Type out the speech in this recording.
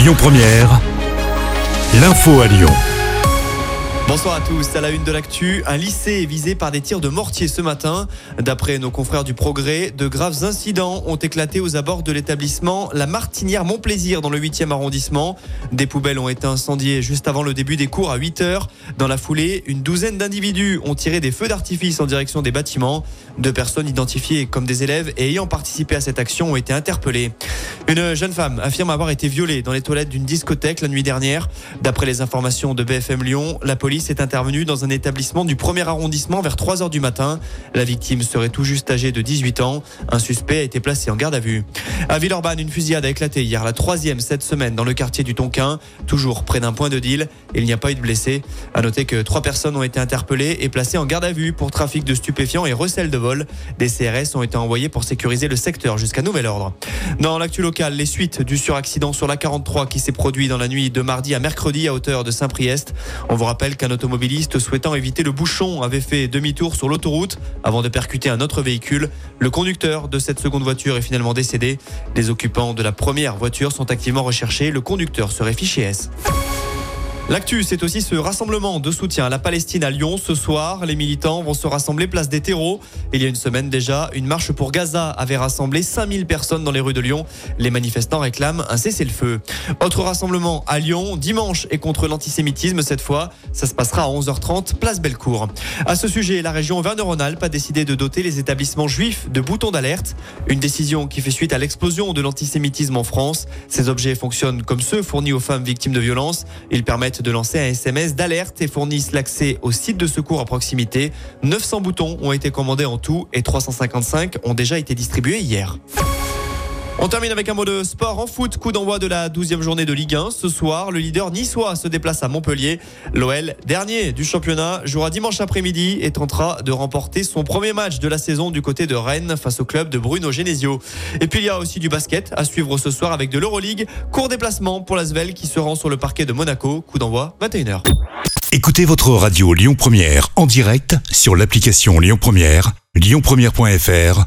Lyon Première, l'info à Lyon. Bonsoir à tous. À la une de l'actu, un lycée est visé par des tirs de mortier ce matin. D'après nos confrères du Progrès, de graves incidents ont éclaté aux abords de l'établissement La Martinière Montplaisir dans le 8e arrondissement. Des poubelles ont été incendiées juste avant le début des cours à 8 heures. Dans la foulée, une douzaine d'individus ont tiré des feux d'artifice en direction des bâtiments. Deux personnes identifiées comme des élèves et ayant participé à cette action ont été interpellées. Une jeune femme affirme avoir été violée dans les toilettes d'une discothèque la nuit dernière. D'après les informations de BFM Lyon, la police est intervenue dans un établissement du premier arrondissement vers 3 heures du matin. La victime serait tout juste âgée de 18 ans. Un suspect a été placé en garde à vue. À Villeurbanne, une fusillade a éclaté hier, la troisième cette semaine dans le quartier du Tonkin, toujours près d'un point de deal. Il n'y a pas eu de blessés. À noter que trois personnes ont été interpellées et placées en garde à vue pour trafic de stupéfiants et recel de vol. Des CRS ont été envoyés pour sécuriser le secteur jusqu'à nouvel ordre. Dans l'actu local, les suites du suraccident sur la 43 qui s'est produit dans la nuit de mardi à mercredi à hauteur de Saint-Priest. On vous rappelle qu'un automobiliste souhaitant éviter le bouchon avait fait demi-tour sur l'autoroute avant de percuter un autre véhicule. Le conducteur de cette seconde voiture est finalement décédé. Les occupants de la première voiture sont activement recherchés. Le conducteur serait fiché S. L'actu, c'est aussi ce rassemblement de soutien à la Palestine à Lyon. Ce soir, les militants vont se rassembler place des terreaux. Il y a une semaine déjà, une marche pour Gaza avait rassemblé 5000 personnes dans les rues de Lyon. Les manifestants réclament un cessez-le-feu. Autre rassemblement à Lyon, dimanche et contre l'antisémitisme cette fois. Ça se passera à 11h30, place Bellecour. À ce sujet, la région Auvergne-Rhône-Alpes a décidé de doter les établissements juifs de boutons d'alerte. Une décision qui fait suite à l'explosion de l'antisémitisme en France. Ces objets fonctionnent comme ceux fournis aux femmes victimes de violences. Ils permettent de lancer un SMS d'alerte et fournissent l'accès au site de secours à proximité. 900 boutons ont été commandés en tout et 355 ont déjà été distribués hier. On termine avec un mot de sport en foot. Coup d'envoi de la 12e journée de Ligue 1. Ce soir, le leader niçois se déplace à Montpellier. L'OL, dernier du championnat, jouera dimanche après-midi et tentera de remporter son premier match de la saison du côté de Rennes face au club de Bruno Genesio. Et puis il y a aussi du basket à suivre ce soir avec de l'Euroleague. Court déplacement pour l'Asvel qui se rend sur le parquet de Monaco. Coup d'envoi 21h. Écoutez votre radio Lyon Première en direct sur l'application Lyon Première, lyonpremière.fr